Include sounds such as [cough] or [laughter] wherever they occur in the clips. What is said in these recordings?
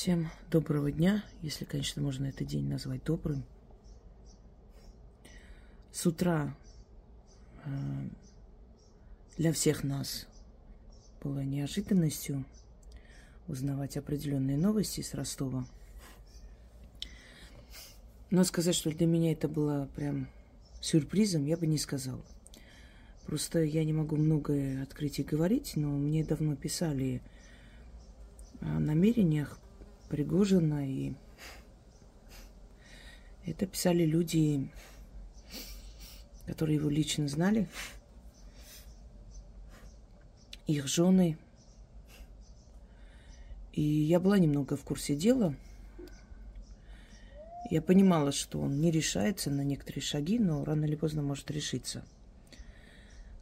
Всем доброго дня, если, конечно, можно этот день назвать добрым. С утра э, для всех нас было неожиданностью узнавать определенные новости с Ростова. Но сказать, что для меня это было прям сюрпризом, я бы не сказала. Просто я не могу многое открыть и говорить, но мне давно писали о намерениях Пригожина, и это писали люди, которые его лично знали, их жены. И я была немного в курсе дела. Я понимала, что он не решается на некоторые шаги, но рано или поздно может решиться.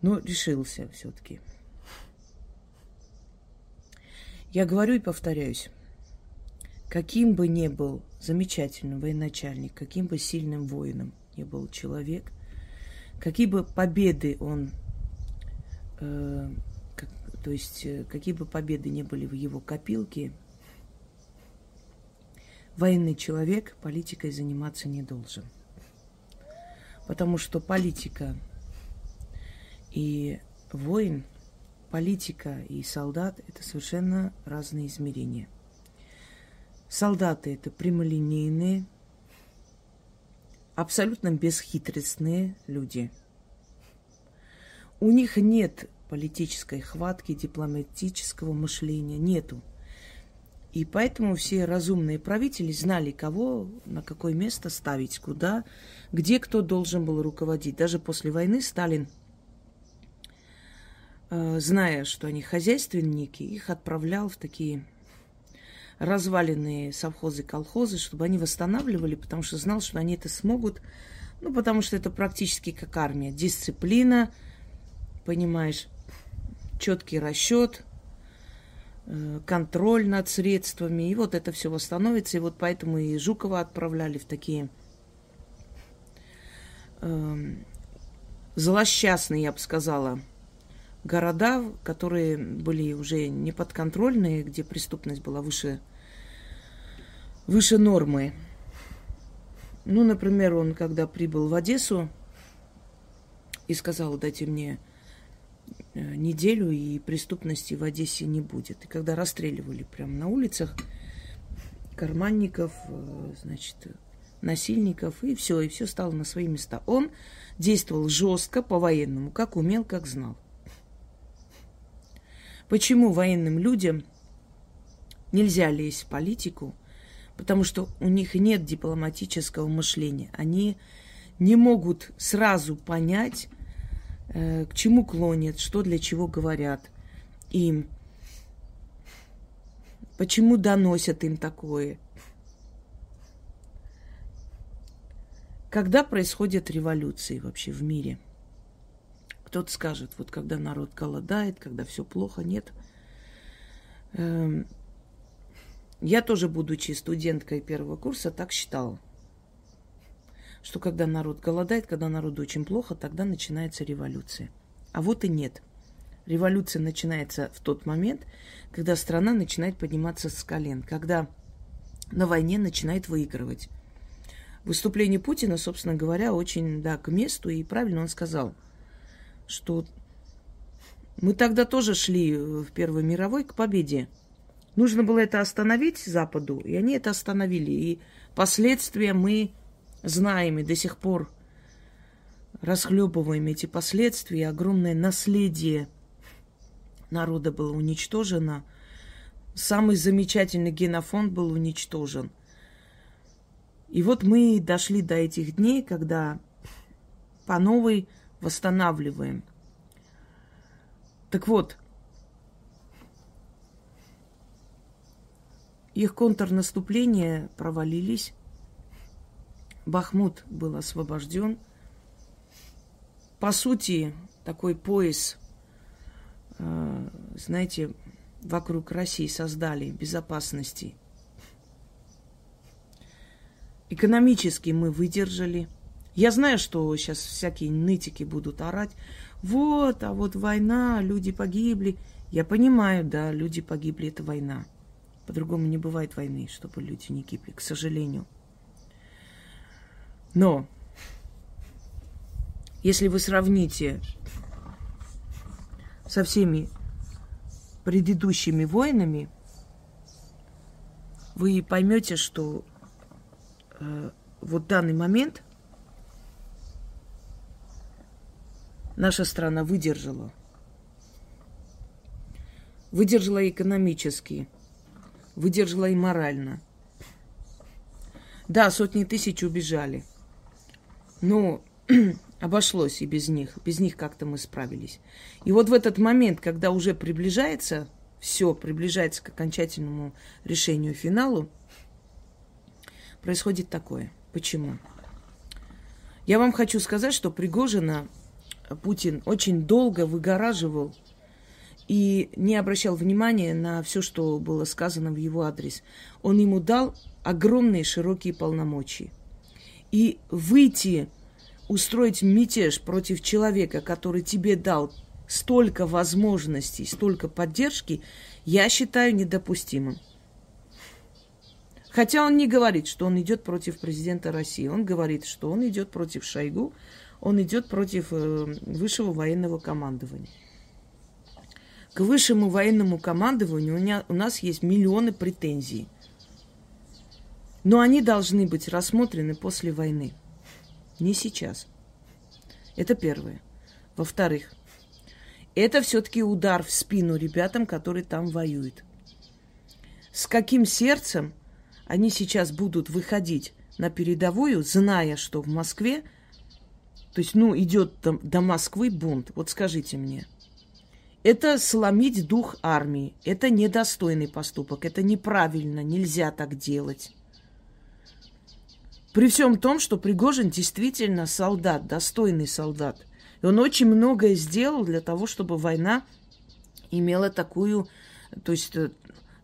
Но решился все-таки. Я говорю и повторяюсь. Каким бы ни был замечательным военачальник, каким бы сильным воином ни был человек, какие бы победы он, э, как, то есть э, какие бы победы не были в его копилке, военный человек политикой заниматься не должен. Потому что политика и воин, политика и солдат – это совершенно разные измерения – Солдаты это прямолинейные, абсолютно бесхитростные люди. У них нет политической хватки, дипломатического мышления, нету. И поэтому все разумные правители знали, кого на какое место ставить, куда, где кто должен был руководить. Даже после войны Сталин, э, зная, что они хозяйственники, их отправлял в такие разваленные совхозы, колхозы, чтобы они восстанавливали, потому что знал, что они это смогут. Ну, потому что это практически как армия. Дисциплина, понимаешь, четкий расчет, э, контроль над средствами. И вот это все восстановится. И вот поэтому и Жукова отправляли в такие э, злосчастные, я бы сказала, города, которые были уже неподконтрольные, где преступность была выше, выше нормы. Ну, например, он, когда прибыл в Одессу и сказал, дайте мне э, неделю, и преступности в Одессе не будет. И когда расстреливали прямо на улицах карманников, э, значит, насильников, и все, и все стало на свои места. Он действовал жестко, по-военному, как умел, как знал. Почему военным людям нельзя лезть в политику? Потому что у них нет дипломатического мышления. Они не могут сразу понять, э, к чему клонят, что для чего говорят им, почему доносят им такое. Когда происходят революции вообще в мире – кто-то скажет, вот когда народ голодает, когда все плохо, нет. Эм, я тоже, будучи студенткой первого курса, так считала, что когда народ голодает, когда народу очень плохо, тогда начинается революция. А вот и нет. Революция начинается в тот момент, когда страна начинает подниматься с колен, когда на войне начинает выигрывать. Выступление Путина, собственно говоря, очень да, к месту, и правильно он сказал – что мы тогда тоже шли в Первой мировой к победе. Нужно было это остановить Западу, и они это остановили. И последствия мы знаем и до сих пор расхлебываем эти последствия. Огромное наследие народа было уничтожено. Самый замечательный генофонд был уничтожен. И вот мы дошли до этих дней, когда по новой восстанавливаем. Так вот, их контрнаступления провалились. Бахмут был освобожден. По сути, такой пояс, э, знаете, вокруг России создали безопасности. Экономически мы выдержали – я знаю, что сейчас всякие нытики будут орать. Вот, а вот война, люди погибли. Я понимаю, да, люди погибли, это война. По-другому не бывает войны, чтобы люди не гибли, к сожалению. Но если вы сравните со всеми предыдущими войнами, вы поймете, что э, вот данный момент наша страна выдержала. Выдержала экономически, выдержала и морально. Да, сотни тысяч убежали. Но [clears throat] обошлось и без них. Без них как-то мы справились. И вот в этот момент, когда уже приближается, все приближается к окончательному решению, финалу, происходит такое. Почему? Я вам хочу сказать, что Пригожина Путин очень долго выгораживал и не обращал внимания на все, что было сказано в его адрес. Он ему дал огромные широкие полномочия. И выйти, устроить мятеж против человека, который тебе дал столько возможностей, столько поддержки, я считаю недопустимым. Хотя он не говорит, что он идет против президента России. Он говорит, что он идет против Шойгу, он идет против э, высшего военного командования. К высшему военному командованию у, нас есть миллионы претензий. Но они должны быть рассмотрены после войны. Не сейчас. Это первое. Во-вторых, это все-таки удар в спину ребятам, которые там воюют. С каким сердцем они сейчас будут выходить на передовую, зная, что в Москве, то есть, ну, идет до, до Москвы бунт. Вот скажите мне, это сломить дух армии. Это недостойный поступок. Это неправильно. Нельзя так делать. При всем том, что Пригожин действительно солдат, достойный солдат. И он очень многое сделал для того, чтобы война имела такую, то есть э,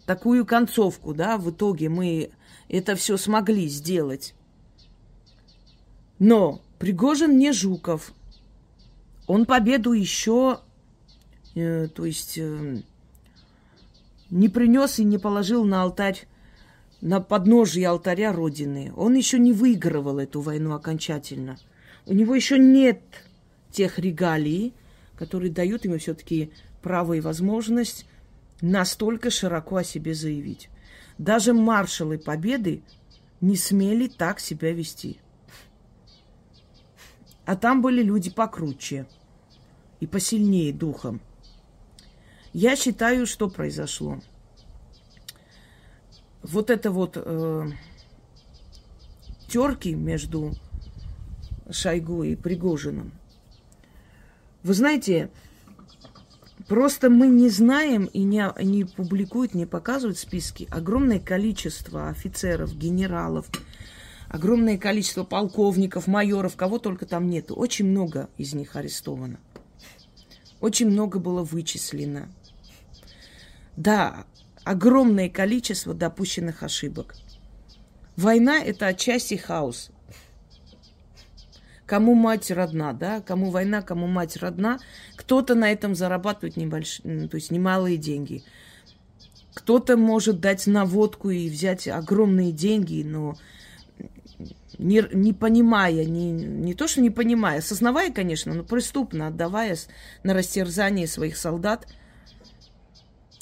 такую концовку, да, в итоге мы это все смогли сделать. Но Пригожин не Жуков. Он победу еще, э, то есть, э, не принес и не положил на алтарь, на подножие алтаря Родины. Он еще не выигрывал эту войну окончательно. У него еще нет тех регалий, которые дают ему все-таки право и возможность настолько широко о себе заявить. Даже маршалы Победы не смели так себя вести. А там были люди покруче и посильнее духом. Я считаю, что произошло. Вот это вот э, терки между Шойгу и Пригожиным. Вы знаете, Просто мы не знаем и не, не публикуют, не показывают списки. Огромное количество офицеров, генералов, огромное количество полковников, майоров, кого только там нету. Очень много из них арестовано. Очень много было вычислено. Да, огромное количество допущенных ошибок. Война – это отчасти хаос. Кому мать родна, да, кому война, кому мать родна, кто-то на этом зарабатывает небольшие, то есть немалые деньги. Кто-то может дать наводку и взять огромные деньги, но не, не понимая, не, не то, что не понимая, осознавая, конечно, но преступно отдавая на растерзание своих солдат,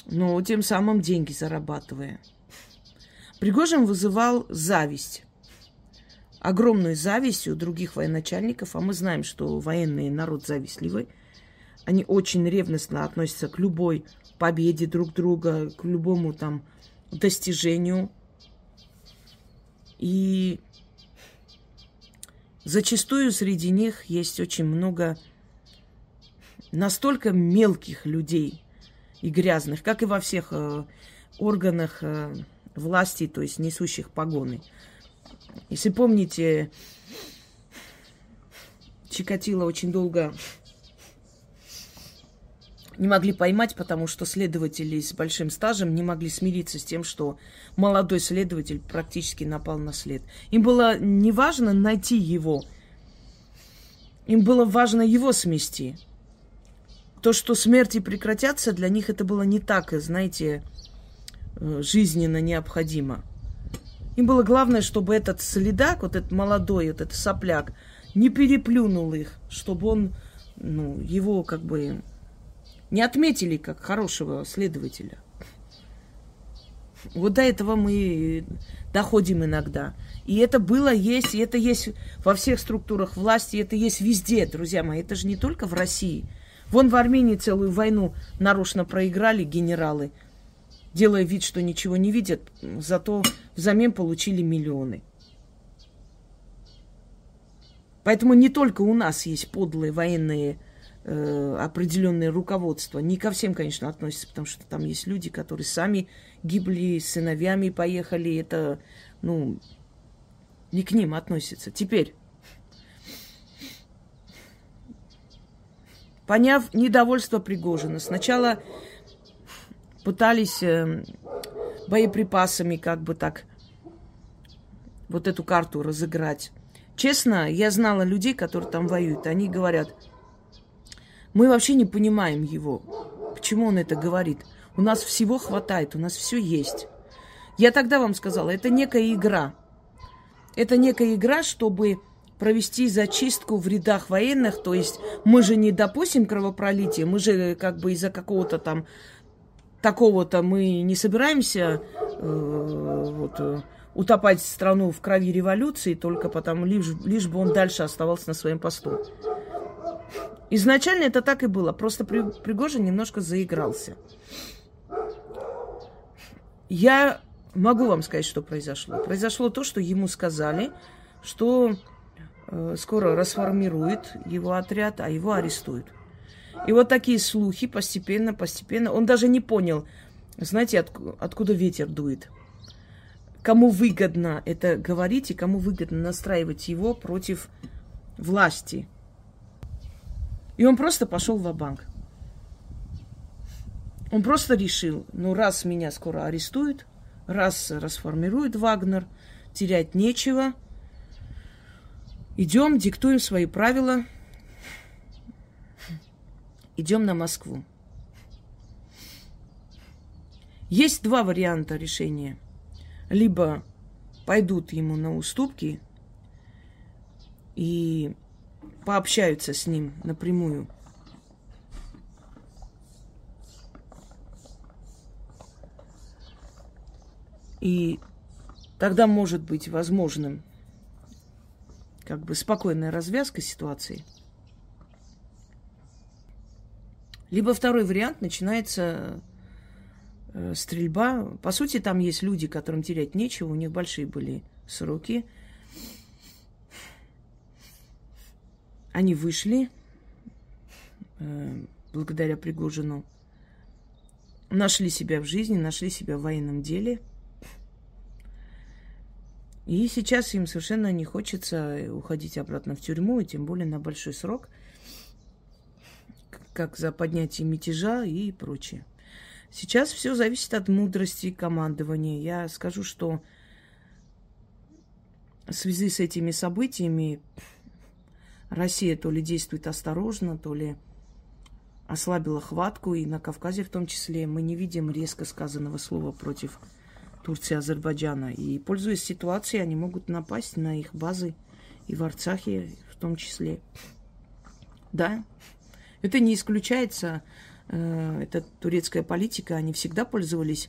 но тем самым деньги зарабатывая. Пригожин вызывал зависть огромную зависть у других военачальников, а мы знаем, что военный народ завистливый. Они очень ревностно относятся к любой победе друг друга, к любому там достижению. И зачастую среди них есть очень много настолько мелких людей и грязных, как и во всех э, органах э, власти, то есть несущих погоны. Если помните, Чикатило очень долго не могли поймать, потому что следователи с большим стажем не могли смириться с тем, что молодой следователь практически напал на след. Им было не важно найти его, им было важно его смести. То, что смерти прекратятся, для них это было не так, знаете, э, жизненно необходимо. Им было главное, чтобы этот следак, вот этот молодой, вот этот сопляк, не переплюнул их, чтобы он, ну, его как бы не отметили как хорошего следователя. Вот до этого мы доходим иногда. И это было, есть, и это есть во всех структурах власти, это есть везде, друзья мои. Это же не только в России. Вон в Армении целую войну нарочно проиграли генералы, делая вид, что ничего не видят, зато взамен получили миллионы. Поэтому не только у нас есть подлые военные э, определенное руководство. Не ко всем, конечно, относится, потому что там есть люди, которые сами гибли, сыновьями поехали. Это, ну, не к ним относится. Теперь, поняв недовольство Пригожина, сначала пытались э, боеприпасами как бы так вот эту карту разыграть. Честно, я знала людей, которые там воюют. Они говорят, мы вообще не понимаем его. Почему он это говорит? У нас всего хватает, у нас все есть. Я тогда вам сказала, это некая игра. Это некая игра, чтобы провести зачистку в рядах военных. То есть мы же не допустим кровопролития, мы же как бы из-за какого-то там такого-то мы не собираемся э, вот, э, утопать страну в крови революции только потому, лишь, лишь бы он дальше оставался на своем посту. Изначально это так и было, просто Пригожин немножко заигрался. Я могу вам сказать, что произошло. Произошло то, что ему сказали, что э, скоро расформируют его отряд, а его арестуют. И вот такие слухи постепенно, постепенно. Он даже не понял, знаете, от, откуда ветер дует. Кому выгодно это говорить и кому выгодно настраивать его против власти. И он просто пошел в банк Он просто решил, ну раз меня скоро арестуют, раз расформирует Вагнер, терять нечего, идем, диктуем свои правила, идем на Москву. Есть два варианта решения. Либо пойдут ему на уступки и пообщаются с ним напрямую. И тогда может быть возможным как бы спокойная развязка ситуации. Либо второй вариант начинается э, стрельба. По сути, там есть люди, которым терять нечего, у них большие были сроки – Они вышли э, благодаря Пригожину, нашли себя в жизни, нашли себя в военном деле. И сейчас им совершенно не хочется уходить обратно в тюрьму, и тем более на большой срок, как за поднятие мятежа и прочее. Сейчас все зависит от мудрости командования. Я скажу, что в связи с этими событиями Россия то ли действует осторожно, то ли ослабила хватку, и на Кавказе в том числе мы не видим резко сказанного слова против Турции Азербайджана. И, пользуясь ситуацией, они могут напасть на их базы и в Арцахе в том числе. Да, это не исключается. Э, это турецкая политика. Они всегда пользовались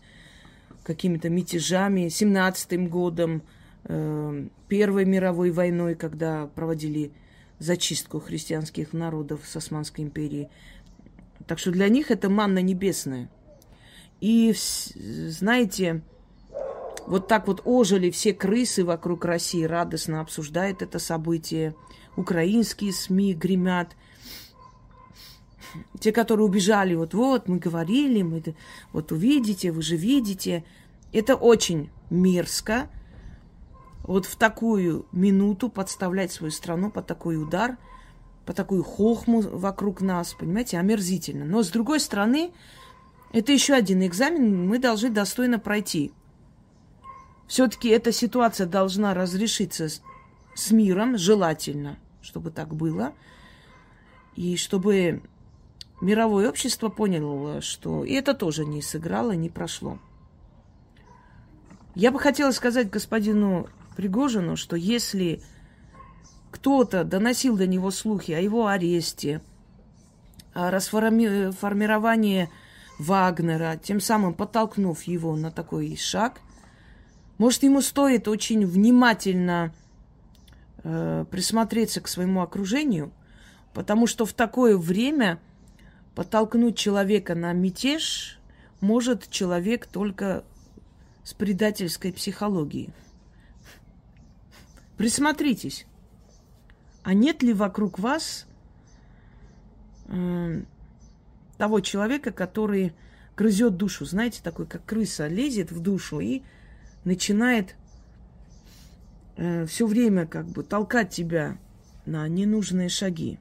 какими-то мятежами. 17-м годом, э, Первой мировой войной, когда проводили зачистку христианских народов с Османской империи. Так что для них это манна небесная. И, знаете, вот так вот ожили все крысы вокруг России, радостно обсуждают это событие. Украинские СМИ гремят. Те, которые убежали, вот-вот, мы говорили, мы вот увидите, вы же видите. Это очень мерзко, вот в такую минуту подставлять свою страну под такой удар, по такую хохму вокруг нас, понимаете, омерзительно. Но с другой стороны, это еще один экзамен, мы должны достойно пройти. Все-таки эта ситуация должна разрешиться с, с миром, желательно, чтобы так было, и чтобы мировое общество поняло, что и это тоже не сыграло, не прошло. Я бы хотела сказать господину Пригожину, что если кто-то доносил до него слухи о его аресте, о расформировании Вагнера, тем самым подтолкнув его на такой шаг, может, ему стоит очень внимательно э, присмотреться к своему окружению, потому что в такое время подтолкнуть человека на мятеж может человек только с предательской психологией. Присмотритесь, а нет ли вокруг вас э, того человека, который грызет душу, знаете, такой, как крыса, лезет в душу и начинает э, все время как бы толкать тебя на ненужные шаги.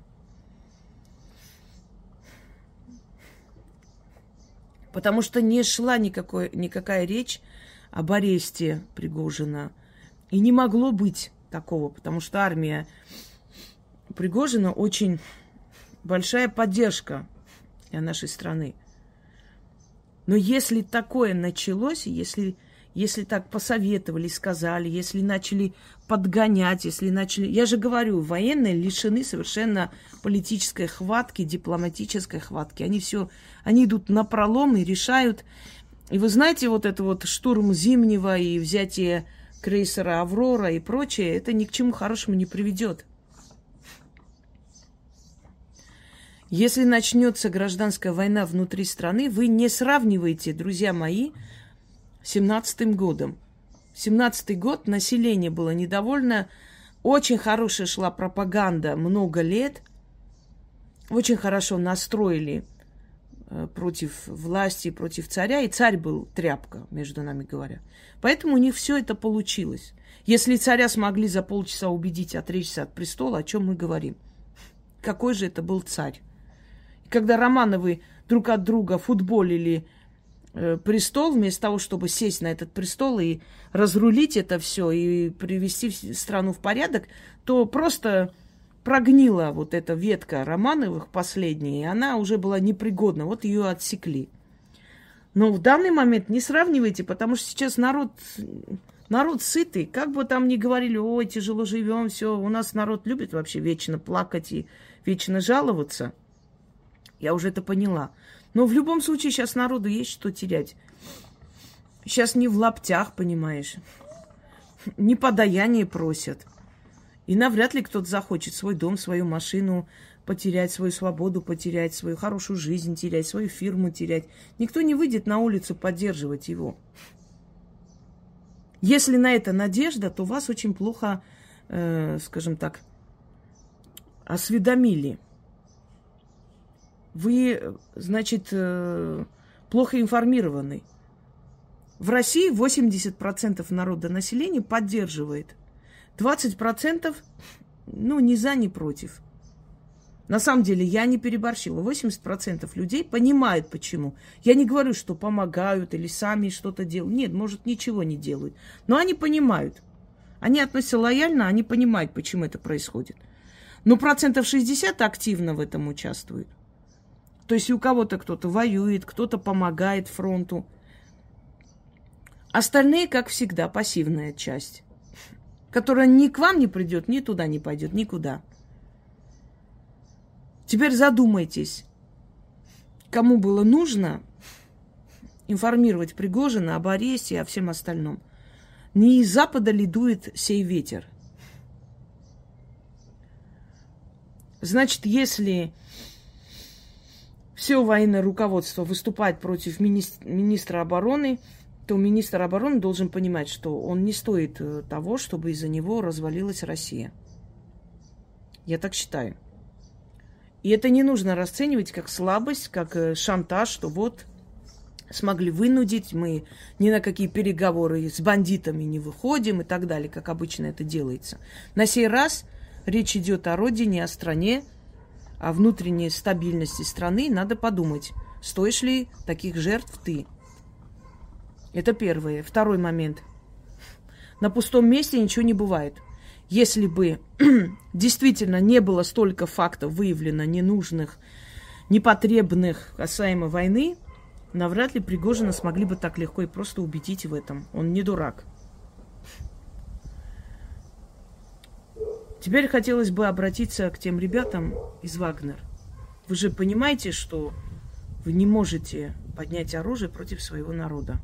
Потому что не шла никакой, никакая речь об аресте Пригожина. И не могло быть такого, потому что армия Пригожина очень большая поддержка для нашей страны. Но если такое началось, если, если так посоветовали, сказали, если начали подгонять, если начали... Я же говорю, военные лишены совершенно политической хватки, дипломатической хватки. Они все, они идут на пролом и решают. И вы знаете, вот это вот штурм Зимнего и взятие крейсера «Аврора» и прочее, это ни к чему хорошему не приведет. Если начнется гражданская война внутри страны, вы не сравниваете, друзья мои, с 17 годом. 17 год население было недовольно, очень хорошая шла пропаганда много лет, очень хорошо настроили против власти, против царя, и царь был тряпка, между нами говоря. Поэтому у них все это получилось. Если царя смогли за полчаса убедить отречься от престола, о чем мы говорим? Какой же это был царь? когда Романовы друг от друга футболили э, престол, вместо того, чтобы сесть на этот престол и разрулить это все и привести страну в порядок, то просто прогнила вот эта ветка Романовых последняя, и она уже была непригодна. Вот ее отсекли. Но в данный момент не сравнивайте, потому что сейчас народ, народ сытый. Как бы там ни говорили, ой, тяжело живем, все, у нас народ любит вообще вечно плакать и вечно жаловаться – я уже это поняла. Но в любом случае сейчас народу есть что терять. Сейчас не в лаптях, понимаешь. Не подаяние просят. И навряд ли кто-то захочет свой дом, свою машину потерять, свою свободу потерять, свою хорошую жизнь терять, свою фирму терять. Никто не выйдет на улицу поддерживать его. Если на это надежда, то вас очень плохо, э, скажем так, осведомили вы, значит, э, плохо информированы. В России 80% народа населения поддерживает. 20% ну, ни за, ни против. На самом деле, я не переборщила. 80% людей понимают, почему. Я не говорю, что помогают или сами что-то делают. Нет, может, ничего не делают. Но они понимают. Они относятся лояльно, они понимают, почему это происходит. Но процентов 60 активно в этом участвуют. То есть у кого-то кто-то воюет, кто-то помогает фронту. Остальные, как всегда, пассивная часть, которая ни к вам не придет, ни туда не пойдет, никуда. Теперь задумайтесь, кому было нужно информировать Пригожина об аресте и о всем остальном. Не из Запада ли дует сей ветер? Значит, если все военное руководство выступает против министра, обороны, то министр обороны должен понимать, что он не стоит э, того, чтобы из-за него развалилась Россия. Я так считаю. И это не нужно расценивать как слабость, как э, шантаж, что вот смогли вынудить, мы ни на какие переговоры с бандитами не выходим и так далее, как обычно это делается. На сей раз речь идет о родине, о стране, о внутренней стабильности страны, надо подумать, стоишь ли таких жертв ты. Это первое. Второй момент. На пустом месте ничего не бывает. Если бы [clears throat] действительно не было столько фактов выявлено ненужных, непотребных касаемо войны, навряд ли Пригожина смогли бы так легко и просто убедить в этом. Он не дурак. Теперь хотелось бы обратиться к тем ребятам из Вагнер. Вы же понимаете, что вы не можете поднять оружие против своего народа.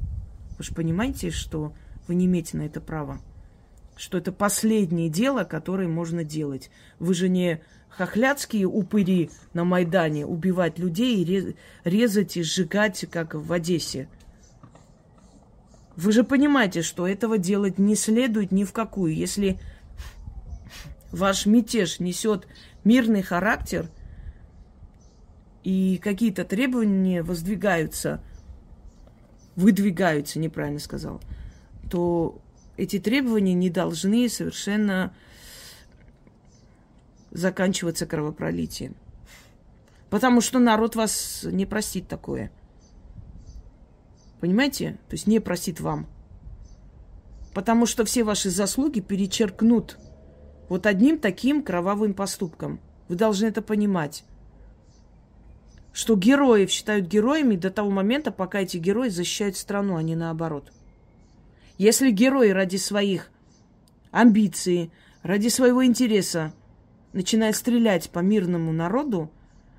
Вы же понимаете, что вы не имеете на это права. Что это последнее дело, которое можно делать. Вы же не хохлядские упыри на Майдане убивать людей резать и сжигать, как в Одессе. Вы же понимаете, что этого делать не следует ни в какую. Если ваш мятеж несет мирный характер и какие-то требования воздвигаются, выдвигаются, неправильно сказал, то эти требования не должны совершенно заканчиваться кровопролитием. Потому что народ вас не простит такое. Понимаете? То есть не простит вам. Потому что все ваши заслуги перечеркнут вот одним таким кровавым поступком. Вы должны это понимать. Что героев считают героями до того момента, пока эти герои защищают страну, а не наоборот. Если герои ради своих амбиций, ради своего интереса начинает стрелять по мирному народу,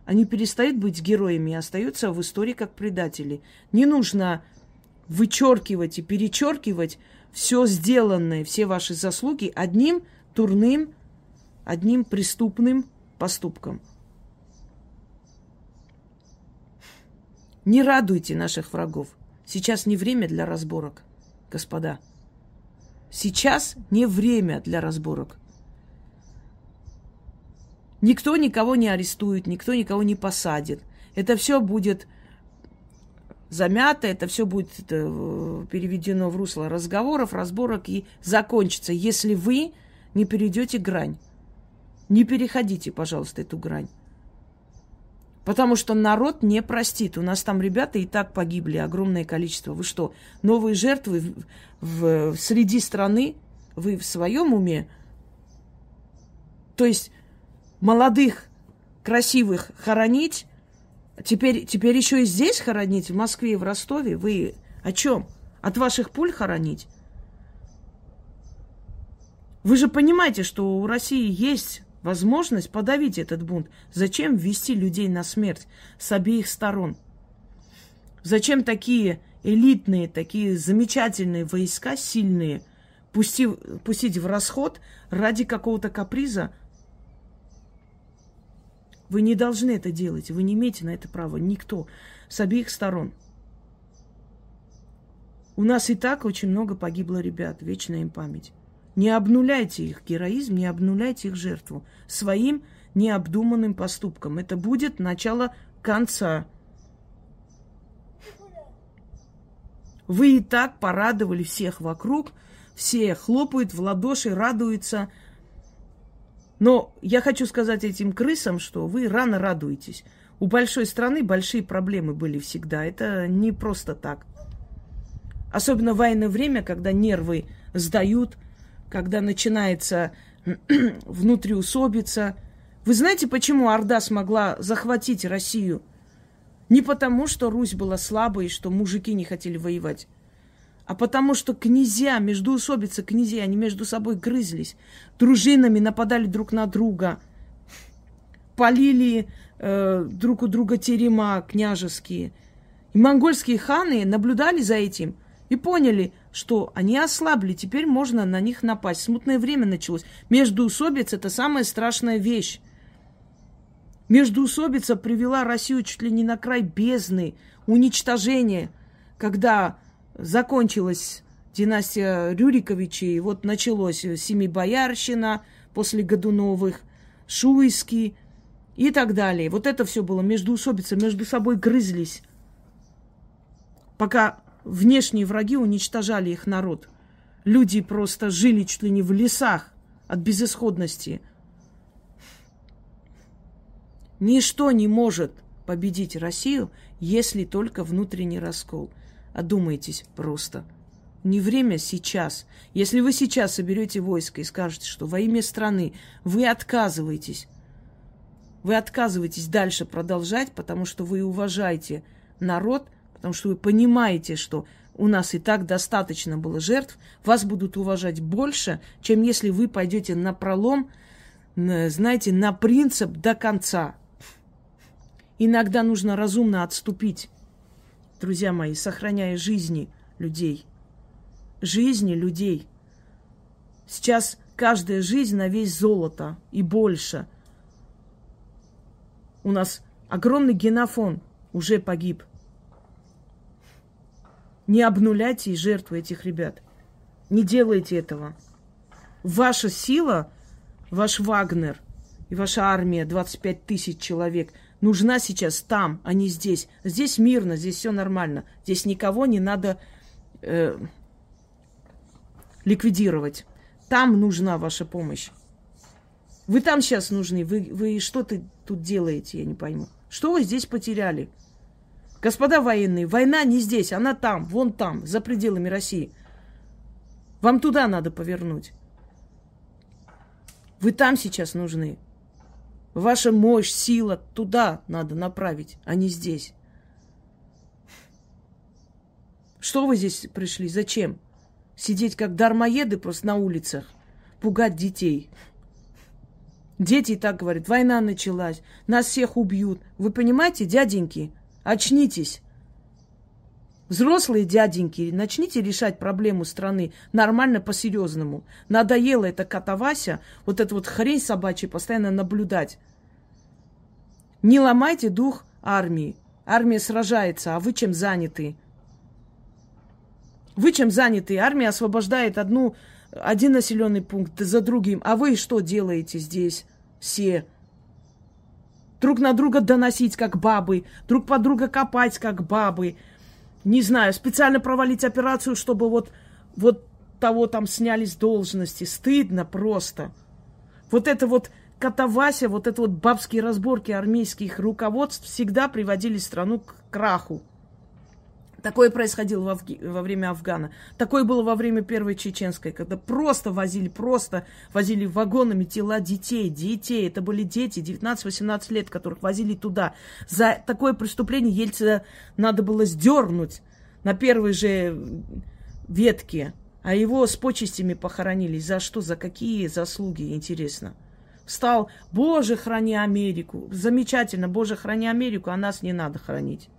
они перестают быть героями и остаются в истории как предатели. Не нужно вычеркивать и перечеркивать все сделанное, все ваши заслуги одним турным, одним преступным поступком. Не радуйте наших врагов. Сейчас не время для разборок, господа. Сейчас не время для разборок. Никто никого не арестует, никто никого не посадит. Это все будет замято, это все будет э, переведено в русло разговоров, разборок и закончится, если вы не перейдете грань. Не переходите, пожалуйста, эту грань. Потому что народ не простит. У нас там ребята и так погибли, огромное количество. Вы что, новые жертвы в, в, среди страны? Вы в своем уме? То есть молодых, красивых хоронить, теперь, теперь еще и здесь хоронить, в Москве и в Ростове. Вы о чем? От ваших пуль хоронить? Вы же понимаете, что у России есть возможность подавить этот бунт. Зачем ввести людей на смерть с обеих сторон? Зачем такие элитные, такие замечательные войска, сильные, пустив, пустить в расход ради какого-то каприза, вы не должны это делать. Вы не имеете на это права. Никто. С обеих сторон. У нас и так очень много погибло ребят. Вечная им память. Не обнуляйте их героизм, не обнуляйте их жертву своим необдуманным поступком. Это будет начало конца. Вы и так порадовали всех вокруг, все хлопают в ладоши, радуются – но я хочу сказать этим крысам, что вы рано радуетесь. У большой страны большие проблемы были всегда. Это не просто так. Особенно в военное время, когда нервы сдают, когда начинается [clears throat] внутриусобица. Вы знаете, почему Орда смогла захватить Россию? Не потому, что Русь была слабой и что мужики не хотели воевать а потому что князья, междуусобицы князья, они между собой грызлись, дружинами нападали друг на друга, полили э, друг у друга терема княжеские. И монгольские ханы наблюдали за этим и поняли, что они ослабли, теперь можно на них напасть. Смутное время началось. Междуусобица – это самая страшная вещь. Междуусобица привела Россию чуть ли не на край бездны, уничтожения, когда закончилась династия Рюриковичей, вот началось Семибоярщина после Годуновых, Шуйский и так далее. Вот это все было междуусобица, между собой грызлись, пока внешние враги уничтожали их народ. Люди просто жили чуть ли не в лесах от безысходности. Ничто не может победить Россию, если только внутренний раскол – Одумайтесь просто. Не время сейчас. Если вы сейчас соберете войско и скажете, что во имя страны вы отказываетесь, вы отказываетесь дальше продолжать, потому что вы уважаете народ, потому что вы понимаете, что у нас и так достаточно было жертв, вас будут уважать больше, чем если вы пойдете на пролом знаете, на принцип до конца. Иногда нужно разумно отступить, друзья мои, сохраняя жизни людей. Жизни людей. Сейчас каждая жизнь на весь золото и больше. У нас огромный генофон уже погиб. Не обнуляйте и жертвы этих ребят. Не делайте этого. Ваша сила, ваш Вагнер и ваша армия, 25 тысяч человек, нужна сейчас там, а не здесь. Здесь мирно, здесь все нормально. Здесь никого не надо э, ликвидировать. Там нужна ваша помощь. Вы там сейчас нужны. Вы, вы что ты тут делаете, я не пойму. Что вы здесь потеряли? Господа военные, война не здесь, она там, вон там, за пределами России. Вам туда надо повернуть. Вы там сейчас нужны. Ваша мощь, сила туда надо направить, а не здесь. Что вы здесь пришли? Зачем? Сидеть как дармоеды просто на улицах, пугать детей. Дети и так говорят, война началась, нас всех убьют. Вы понимаете, дяденьки, очнитесь. Взрослые дяденьки, начните решать проблему страны нормально, по-серьезному. Надоело это катавася, вот эту вот хрень собачья постоянно наблюдать. Не ломайте дух армии. Армия сражается, а вы чем заняты? Вы чем заняты? Армия освобождает одну, один населенный пункт за другим. А вы что делаете здесь все? Друг на друга доносить, как бабы. Друг под друга копать, как бабы не знаю, специально провалить операцию, чтобы вот, вот того там сняли с должности. Стыдно просто. Вот это вот катавася, вот это вот бабские разборки армейских руководств всегда приводили страну к краху. Такое происходило во, во время Афгана. Такое было во время Первой Чеченской, когда просто возили, просто возили вагонами тела детей. Детей. Это были дети 19-18 лет, которых возили туда. За такое преступление Ельцина надо было сдернуть на первой же ветке. А его с почестями похоронили. За что? За какие заслуги? Интересно. Встал, Боже, храни Америку. Замечательно, Боже, храни Америку, а нас не надо хранить.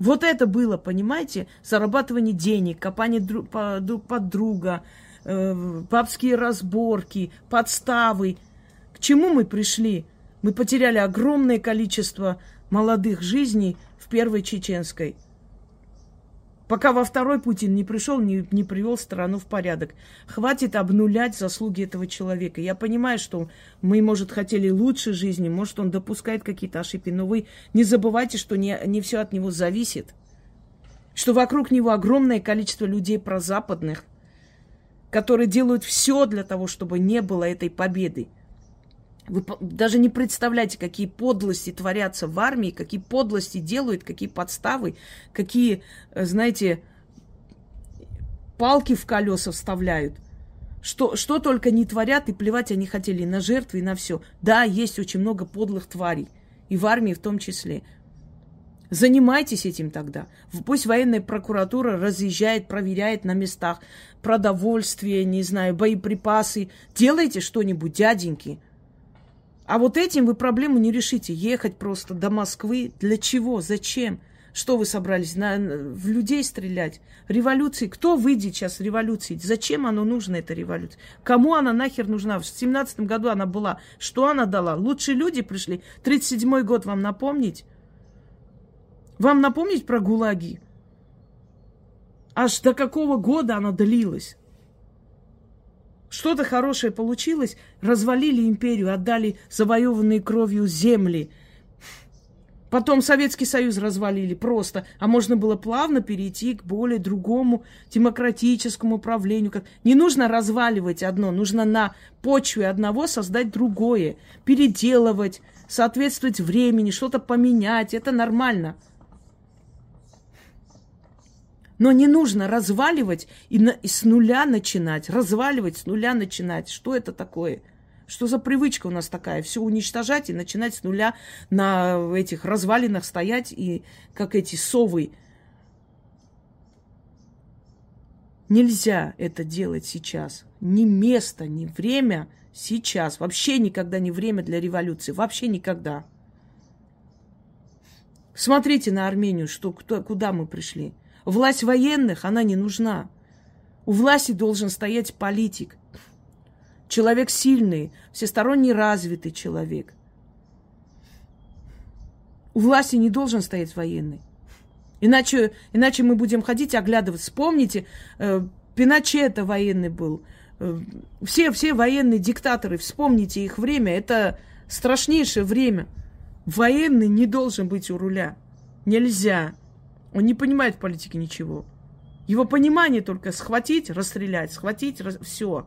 Вот это было, понимаете, зарабатывание денег, копание друг, по, друг под друга, э, папские разборки, подставы. К чему мы пришли? Мы потеряли огромное количество молодых жизней в первой чеченской – Пока во второй Путин не пришел, не, не привел страну в порядок. Хватит обнулять заслуги этого человека. Я понимаю, что мы, может, хотели лучше жизни, может, он допускает какие-то ошибки, но вы не забывайте, что не, не все от него зависит. Что вокруг него огромное количество людей прозападных, которые делают все для того, чтобы не было этой победы. Вы даже не представляете, какие подлости творятся в армии, какие подлости делают, какие подставы, какие, э, знаете, палки в колеса вставляют. Что, что только не творят, и плевать они хотели на жертвы, и на все. Да, есть очень много подлых тварей, и в армии в том числе. Занимайтесь этим тогда. Пусть военная прокуратура разъезжает, проверяет на местах продовольствие, не знаю, боеприпасы. Делайте что-нибудь, дяденьки. А вот этим вы проблему не решите. Ехать просто до Москвы. Для чего? Зачем? Что вы собрались? На, в людей стрелять? Революции? Кто выйдет сейчас революции? Зачем оно нужно, эта революция? Кому она нахер нужна? В семнадцатом году она была. Что она дала? Лучшие люди пришли. 37-й год вам напомнить? Вам напомнить про ГУЛАГи? Аж до какого года она длилась? Что-то хорошее получилось, развалили империю, отдали завоеванные кровью земли. Потом Советский Союз развалили просто, а можно было плавно перейти к более другому демократическому управлению. Как... Не нужно разваливать одно, нужно на почве одного создать другое, переделывать, соответствовать времени, что-то поменять. Это нормально. Но не нужно разваливать и, на, и с нуля начинать. Разваливать, с нуля начинать. Что это такое? Что за привычка у нас такая? Все уничтожать и начинать с нуля на этих развалинах стоять и как эти совы Нельзя это делать сейчас. Ни место, ни время сейчас. Вообще никогда не время для революции. Вообще никогда. Смотрите на Армению, что, кто, куда мы пришли. Власть военных, она не нужна. У власти должен стоять политик. Человек сильный, всесторонне развитый человек. У власти не должен стоять военный. Иначе, иначе мы будем ходить, оглядываться. Вспомните, э, это военный был. Э, все, все военные диктаторы, вспомните их время. Это страшнейшее время. Военный не должен быть у руля. Нельзя. Он не понимает в политике ничего. Его понимание только схватить, расстрелять, схватить, рас... все.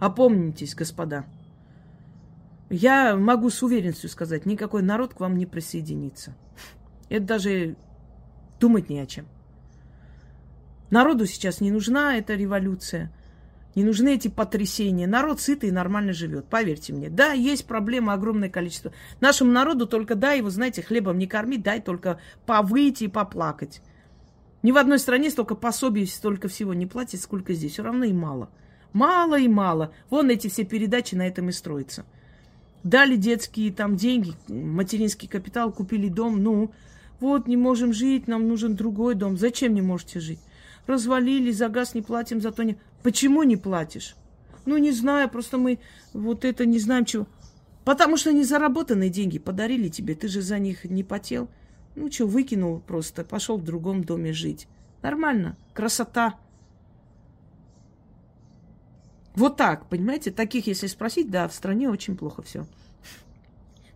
Опомнитесь, господа. Я могу с уверенностью сказать, никакой народ к вам не присоединится. Это даже думать не о чем. Народу сейчас не нужна эта революция. Не нужны эти потрясения. Народ сытый и нормально живет, поверьте мне. Да, есть проблемы, огромное количество. Нашему народу только дай его, знаете, хлебом не кормить, дай только повыть и поплакать. Ни в одной стране столько пособий, столько всего не платят, сколько здесь. Все равно и мало. Мало и мало. Вон эти все передачи на этом и строятся. Дали детские там деньги, материнский капитал, купили дом. Ну, вот не можем жить, нам нужен другой дом. Зачем не можете жить? развалили, за газ не платим, зато не... Почему не платишь? Ну, не знаю, просто мы вот это не знаем чего. Потому что не заработанные деньги подарили тебе, ты же за них не потел. Ну, что, выкинул просто, пошел в другом доме жить. Нормально, красота. Вот так, понимаете? Таких, если спросить, да, в стране очень плохо все.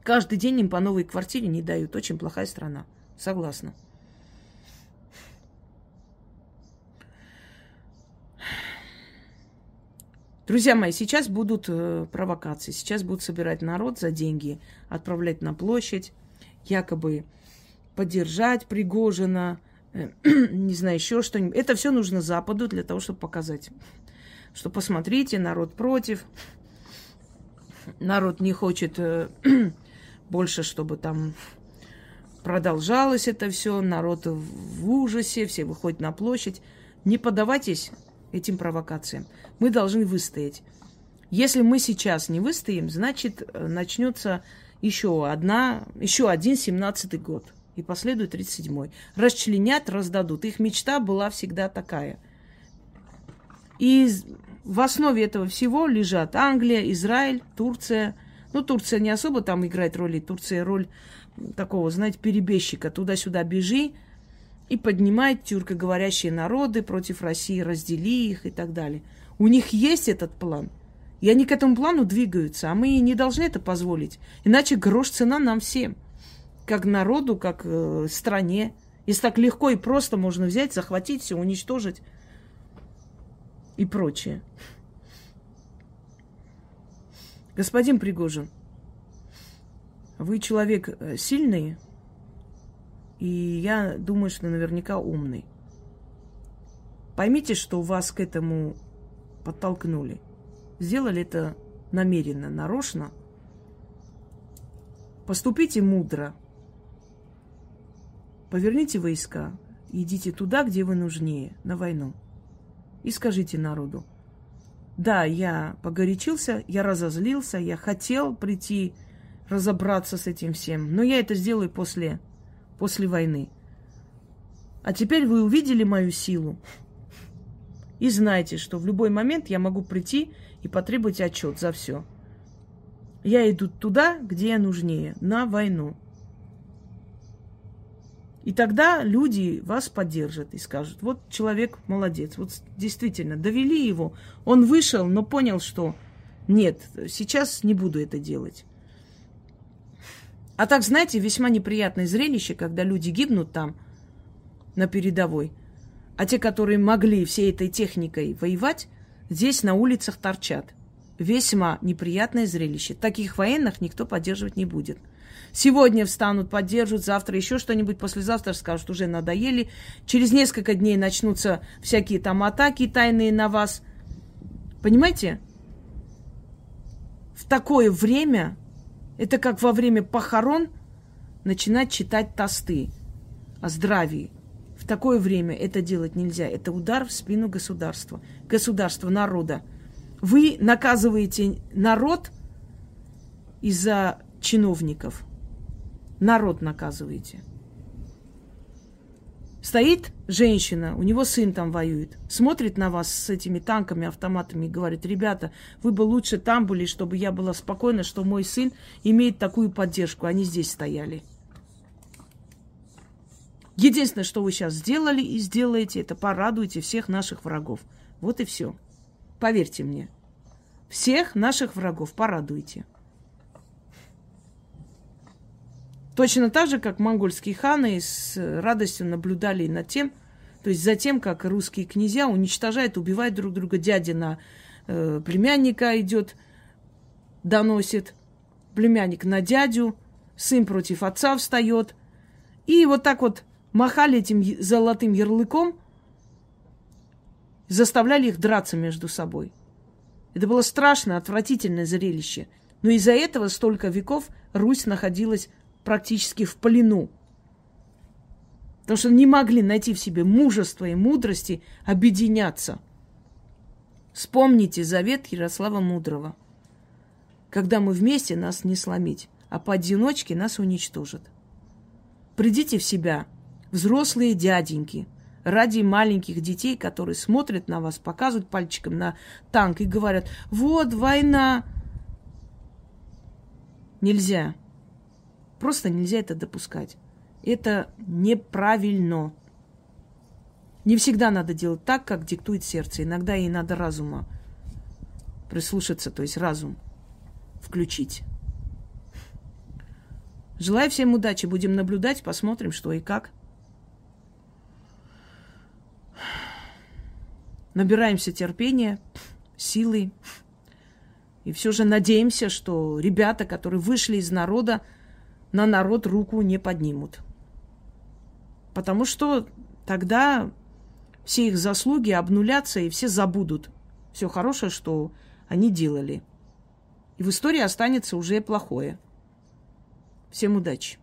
Каждый день им по новой квартире не дают. Очень плохая страна. Согласна. Друзья мои, сейчас будут э, провокации. Сейчас будут собирать народ за деньги, отправлять на площадь, якобы поддержать Пригожина, э, [clears throat] не знаю, еще что-нибудь. Это все нужно Западу для того, чтобы показать, что посмотрите, народ против, народ не хочет э, [clears throat] больше, чтобы там продолжалось это все, народ в ужасе, все выходят на площадь. Не поддавайтесь этим провокациям. Мы должны выстоять. Если мы сейчас не выстоим, значит, э, начнется еще одна, еще один семнадцатый год. И последует 37-й. Расчленят, раздадут. Их мечта была всегда такая. И в основе этого всего лежат Англия, Израиль, Турция. Ну, Турция не особо там играет роли. Турция роль такого, знаете, перебежчика. Туда-сюда бежи, и поднимает тюркоговорящие народы против России, раздели их и так далее. У них есть этот план. И они к этому плану двигаются, а мы не должны это позволить. Иначе грош цена нам всем. Как народу, как э, стране. Если так легко и просто можно взять, захватить все, уничтожить и прочее. Господин Пригожин, вы человек э, сильный, и я думаю, что наверняка умный. Поймите, что вас к этому подтолкнули. Сделали это намеренно, нарочно. Поступите мудро. Поверните войска, идите туда, где вы нужнее, на войну. И скажите народу, да, я погорячился, я разозлился, я хотел прийти разобраться с этим всем, но я это сделаю после после войны. А теперь вы увидели мою силу и знаете, что в любой момент я могу прийти и потребовать отчет за все. Я иду туда, где я нужнее, на войну. И тогда люди вас поддержат и скажут, вот человек молодец, вот действительно, довели его, он вышел, но понял, что нет, сейчас не буду это делать. А так, знаете, весьма неприятное зрелище, когда люди гибнут там, на передовой, а те, которые могли всей этой техникой воевать, здесь на улицах торчат. Весьма неприятное зрелище. Таких военных никто поддерживать не будет. Сегодня встанут, поддержат, завтра еще что-нибудь, послезавтра скажут, уже надоели. Через несколько дней начнутся всякие там атаки тайные на вас. Понимаете? В такое время это как во время похорон начинать читать тосты о здравии. такое время это делать нельзя. Это удар в спину государства. Государства, народа. Вы наказываете народ из-за чиновников. Народ наказываете. Стоит женщина, у него сын там воюет, смотрит на вас с этими танками, автоматами и говорит, ребята, вы бы лучше там были, чтобы я была спокойна, что мой сын имеет такую поддержку, они здесь стояли. Единственное, что вы сейчас сделали и сделаете, это порадуйте всех наших врагов. Вот и все. Поверьте мне. Всех наших врагов порадуйте. Точно так же, как монгольские ханы с радостью наблюдали над тем, то есть за тем, как русские князья уничтожают, убивают друг друга. Дядя на э, племянника идет, доносит, племянник на дядю, сын против отца встает. И вот так вот махали этим золотым ярлыком, заставляли их драться между собой. Это было страшное, отвратительное зрелище. Но из-за этого столько веков Русь находилась практически в плену. Потому что не могли найти в себе мужество и мудрости объединяться. Вспомните завет Ярослава Мудрого. Когда мы вместе, нас не сломить, а поодиночке нас уничтожат. Придите в себя, взрослые дяденьки, ради маленьких детей, которые смотрят на вас, показывают пальчиком на танк и говорят, вот война. Нельзя. Просто нельзя это допускать. Это неправильно. Не всегда надо делать так, как диктует сердце. Иногда и надо разума прислушаться, то есть разум включить. Желаю всем удачи. Будем наблюдать, посмотрим, что и как. Набираемся терпения, силы. И все же надеемся, что ребята, которые вышли из народа, на народ руку не поднимут. Потому что тогда все их заслуги обнулятся, и все забудут все хорошее, что они делали. И в истории останется уже плохое. Всем удачи!